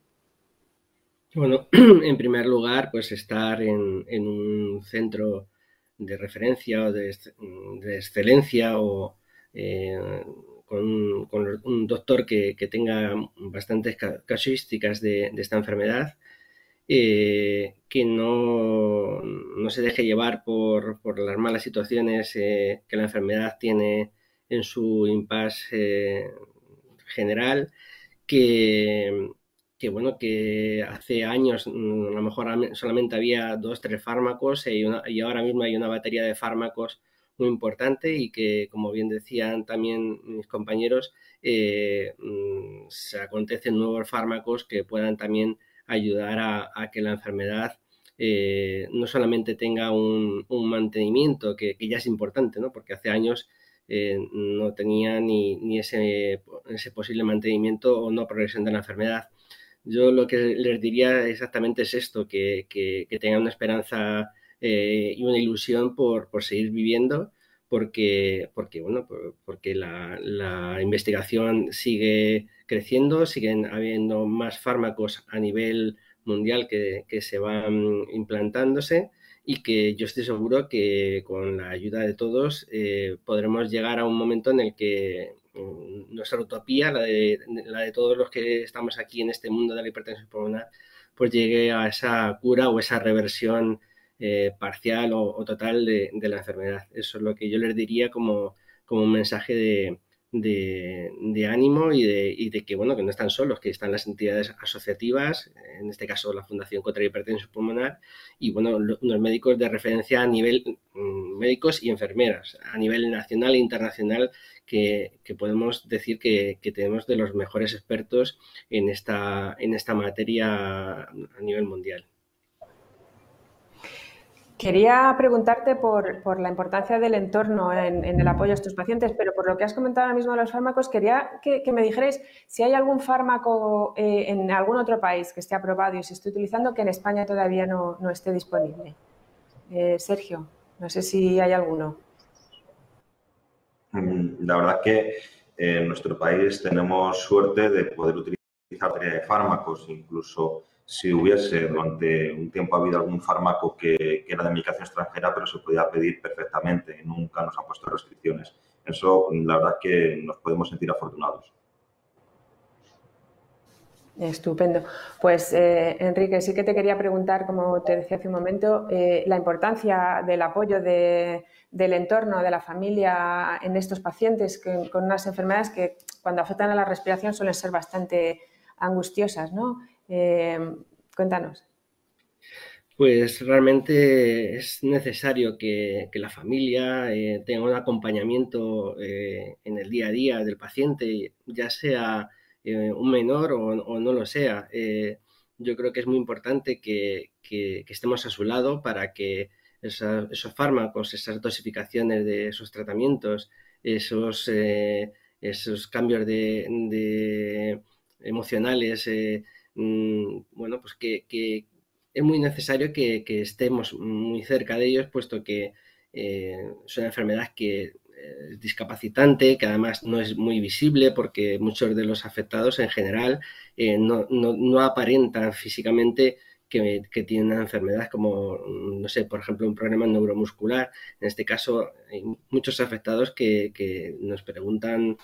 Bueno, en primer lugar, pues estar en, un centro de referencia o de, excelencia o eh, con, un doctor que, tenga bastantes casuísticas de, esta enfermedad, eh, que no, se deje llevar por, las malas situaciones eh, que la enfermedad tiene en su impasse general, que que bueno, que hace años mm, a lo mejor solamente había dos, tres fármacos y, ahora mismo hay una batería de fármacos muy importante y que, como bien decían también mis compañeros, eh, mm, se acontecen nuevos fármacos que puedan también ayudar a, que la enfermedad eh, no solamente tenga un, mantenimiento, que, ya es importante, ¿no? porque hace años eh, no tenía ni, ni ese, ese posible mantenimiento o no progresión de la enfermedad yo lo que les diría exactamente es esto, que, tengan una esperanza eh, y una ilusión por, seguir viviendo, porque, porque, bueno, porque la, investigación sigue creciendo, siguen habiendo más fármacos a nivel mundial que, se van implantándose y que yo estoy seguro que con la ayuda de todos eh, podremos llegar a un momento en el que nuestra utopía, la de, la de todos los que estamos aquí en este mundo de la hipertensión pulmonar, pues llegue a esa cura o esa reversión eh, parcial o, total de, la enfermedad. Eso es lo que yo les diría como, como un mensaje de, de, ánimo y de, y de, que bueno que no están solos, que están las entidades asociativas, en este caso la Fundación contra la Hipertensión Pulmonar, y bueno, los médicos de referencia a nivel mm, médicos y enfermeras, a nivel nacional e internacional, que, podemos decir que, que, tenemos de los mejores expertos en esta, en esta materia a nivel mundial. Quería preguntarte por, la importancia del entorno en, el apoyo a estos pacientes, pero por lo que has comentado ahora mismo de los fármacos, quería que, me dijerais si hay algún fármaco eh, en algún otro país que esté aprobado y se esté utilizando que en España todavía no, esté disponible. Eh, Sergio, no sé si hay alguno. Mm, la verdad que en nuestro país tenemos suerte de poder utilizar fármacos, incluso si hubiese durante un tiempo habido algún fármaco que, era de medicación extranjera, pero se podía pedir perfectamente. Nunca nos han puesto restricciones. Eso, la verdad, que nos podemos sentir afortunados. Estupendo. Pues, eh, Enrique, sí que te quería preguntar, como te decía hace un momento, eh, la importancia del apoyo del entorno, de la familia en estos pacientes con unas enfermedades que cuando afectan a la respiración suelen ser bastante angustiosas, ¿no? Eh, cuéntanos. Pues realmente es necesario que, la familia eh, tenga un acompañamiento eh, en el día a día del paciente, ya sea un menor o, no lo sea. yo creo que es muy importante que, estemos a su lado para que esos fármacos, esas dosificaciones de esos tratamientos, esos, esos cambios de emocionales, Mm, bueno, pues que, es muy necesario que, estemos muy cerca de ellos, puesto que eh, es una enfermedad que eh, es discapacitante, que además no es muy visible porque muchos de los afectados en general eh, no, aparentan físicamente que, tienen una enfermedad como, no sé, por ejemplo, un problema neuromuscular. En este caso, hay muchos afectados que, nos preguntan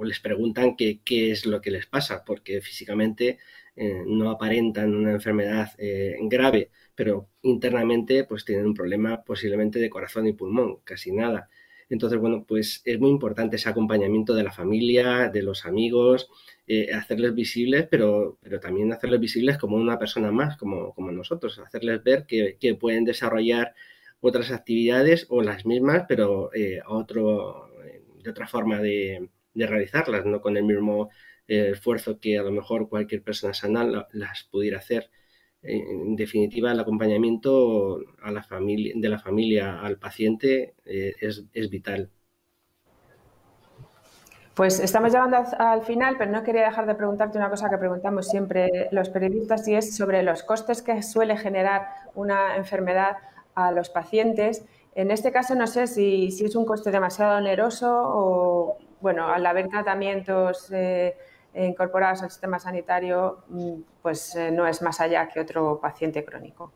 o les preguntan qué, es lo que les pasa, porque físicamente eh, no aparentan una enfermedad eh, grave, pero internamente pues tienen un problema posiblemente de corazón y pulmón, casi nada. Entonces, bueno, pues es muy importante ese acompañamiento de la familia, de los amigos, eh, hacerles visibles, pero, pero también hacerles visibles como una persona más, como, como nosotros, hacerles ver que, pueden desarrollar otras actividades o las mismas, pero otro, de otra forma de, de realizarlas, no con el mismo eh, esfuerzo que a lo mejor cualquier persona sana las pudiera hacer. En definitiva, el acompañamiento a la familia, de la familia al paciente eh, es, vital. Pues estamos llegando al final, pero no quería dejar de preguntarte una cosa que preguntamos siempre los periodistas y es sobre los costes que suele generar una enfermedad a los pacientes. En este caso no sé si, es un coste demasiado oneroso o, bueno, al haber tratamientos eh, incorporados al sistema sanitario, mm, pues eh, no es más allá que otro paciente crónico.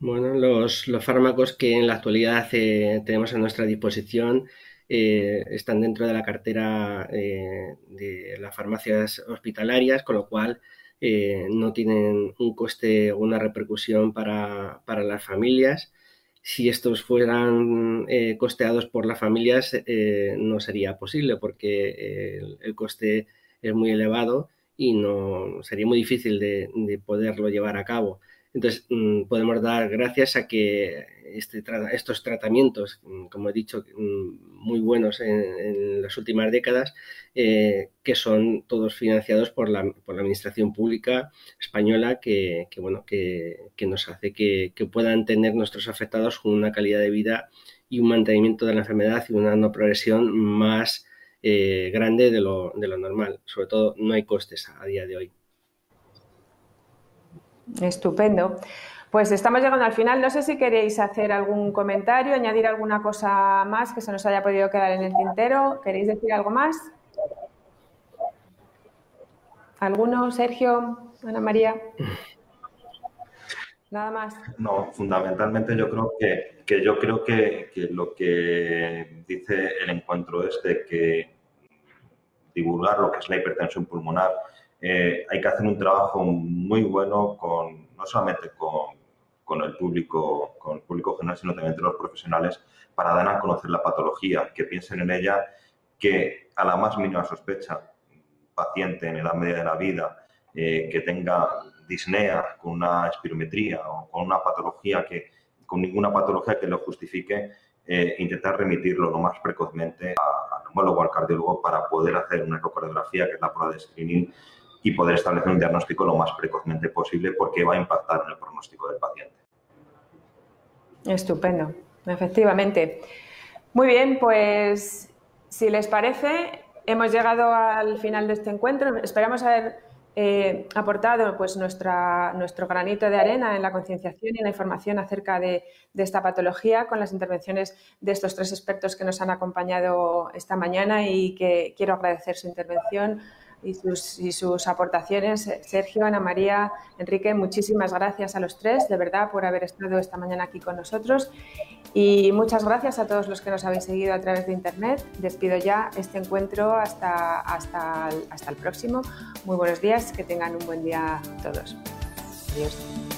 Bueno, los, fármacos que en la actualidad eh, tenemos a nuestra disposición están dentro de la cartera de las farmacias hospitalarias, con lo cual no tienen un coste o una repercusión para, para las familias si estos fueran eh, costeados por las familias eh, no sería posible porque eh, el, coste es muy elevado y no sería muy difícil de poderlo llevar a cabo. Entonces, mm, podemos dar gracias a que este estos tratamientos, mm, como he dicho, mm, muy buenos en, las últimas décadas, eh, que son todos financiados por la, por la Administración Pública Española, que, bueno, que, nos hace que, puedan tener nuestros afectados con una calidad de vida y un mantenimiento de la enfermedad y una no progresión más eh, grande de lo, de lo normal. Sobre todo, no hay costes a día de hoy. Estupendo. Pues estamos llegando al final. No sé si queréis hacer algún comentario, añadir alguna cosa más que se nos haya podido quedar en el tintero. ¿Queréis decir algo más? ¿Alguno? Sergio, Ana María. Nada más. No, fundamentalmente yo creo que, yo creo que, lo que dice el encuentro es de que divulgar lo que es la hipertensión pulmonar eh, hay que hacer un trabajo muy bueno con, no solamente con, el público, con el público general, sino también entre los profesionales para dar a conocer la patología, que piensen en ella, que a la más mínima sospecha, paciente en edad media de la vida, eh, que tenga disnea con una espirometría o con una patología que, con ninguna patología que lo justifique, eh, intentar remitirlo lo más precozmente al neumólogo o al cardiólogo para poder hacer una ecocardiografía, que es la prueba de screening y poder establecer un diagnóstico lo más precozmente posible porque va a impactar en el pronóstico del paciente. Estupendo, efectivamente. Muy bien, pues si les parece, hemos llegado al final de este encuentro. Esperamos haber eh, aportado pues, nuestra, nuestro granito de arena en la concienciación y en la información acerca de, de, esta patología con las intervenciones de estos tres expertos que nos han acompañado esta mañana y que quiero agradecer su intervención y sus, y sus aportaciones. Sergio, Ana María, Enrique, muchísimas gracias a los tres, de verdad, por haber estado esta mañana aquí con nosotros. Y muchas gracias a todos los que nos habéis seguido a través de Internet. Despido ya este encuentro hasta, hasta, hasta el próximo. Muy buenos días, que tengan un buen día todos. Adiós.